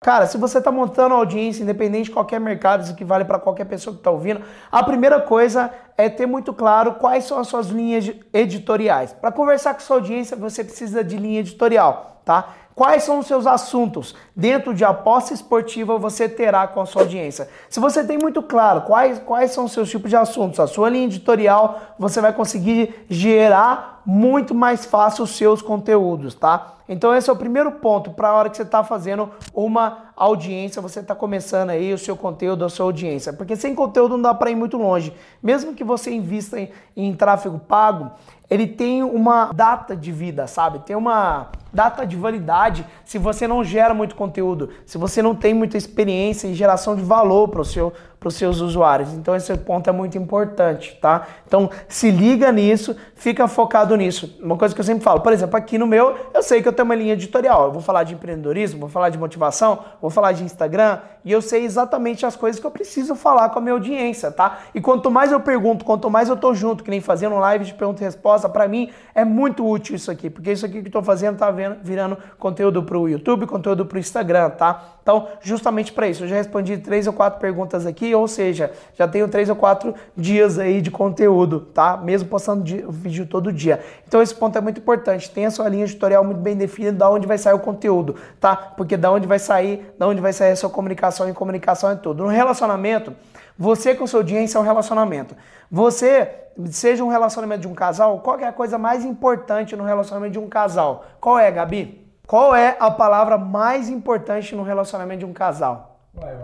Cara, se você está montando audiência, independente de qualquer mercado, isso que vale para qualquer pessoa que está ouvindo, a primeira coisa é ter muito claro quais são as suas linhas editoriais. Para conversar com sua audiência, você precisa de linha editorial, tá? Quais são os seus assuntos dentro de aposta esportiva você terá com a sua audiência? Se você tem muito claro quais, quais são os seus tipos de assuntos, a sua linha editorial, você vai conseguir gerar muito mais fácil os seus conteúdos, tá? Então esse é o primeiro ponto para a hora que você está fazendo uma audiência, você está começando aí o seu conteúdo, a sua audiência. Porque sem conteúdo não dá para ir muito longe. Mesmo que você invista em, em tráfego pago, ele tem uma data de vida, sabe? Tem uma data de validade se você não gera muito conteúdo, se você não tem muita experiência em geração de valor para o seu para os seus usuários. Então esse ponto é muito importante, tá? Então se liga nisso, fica focado nisso. Uma coisa que eu sempre falo, por exemplo, aqui no meu, eu sei que eu tenho uma linha editorial. Eu vou falar de empreendedorismo, vou falar de motivação, vou falar de Instagram e eu sei exatamente as coisas que eu preciso falar com a minha audiência, tá? E quanto mais eu pergunto, quanto mais eu tô junto, que nem fazendo live de pergunta e resposta, para mim é muito útil isso aqui, porque isso aqui que eu tô fazendo tá virando conteúdo pro YouTube, conteúdo pro Instagram, tá? Então, justamente para isso, eu já respondi três ou quatro perguntas aqui, ou seja, já tenho três ou quatro dias aí de conteúdo, tá? Mesmo postando vídeo todo dia. Então, esse ponto é muito importante. Tenha sua linha editorial muito bem definida, da onde vai sair o conteúdo, tá? Porque da onde vai sair, da onde vai sair a sua comunicação e comunicação é tudo. No relacionamento, você com sua audiência é um relacionamento. Você, seja um relacionamento de um casal, qual é a coisa mais importante no relacionamento de um casal? Qual é, Gabi? Qual é a palavra mais importante no relacionamento de um casal? Ué.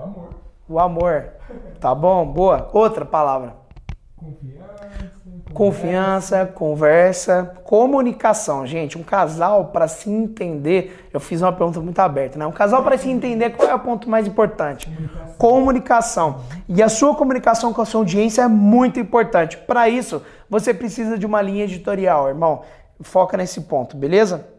O amor. Tá bom? Boa. Outra palavra. Confiança. Confiança, conversa, comunicação. Gente, um casal para se entender, eu fiz uma pergunta muito aberta, né? Um casal para se entender, qual é o ponto mais importante? Comunicação. comunicação. E a sua comunicação com a sua audiência é muito importante. Para isso, você precisa de uma linha editorial, irmão. Foca nesse ponto, beleza?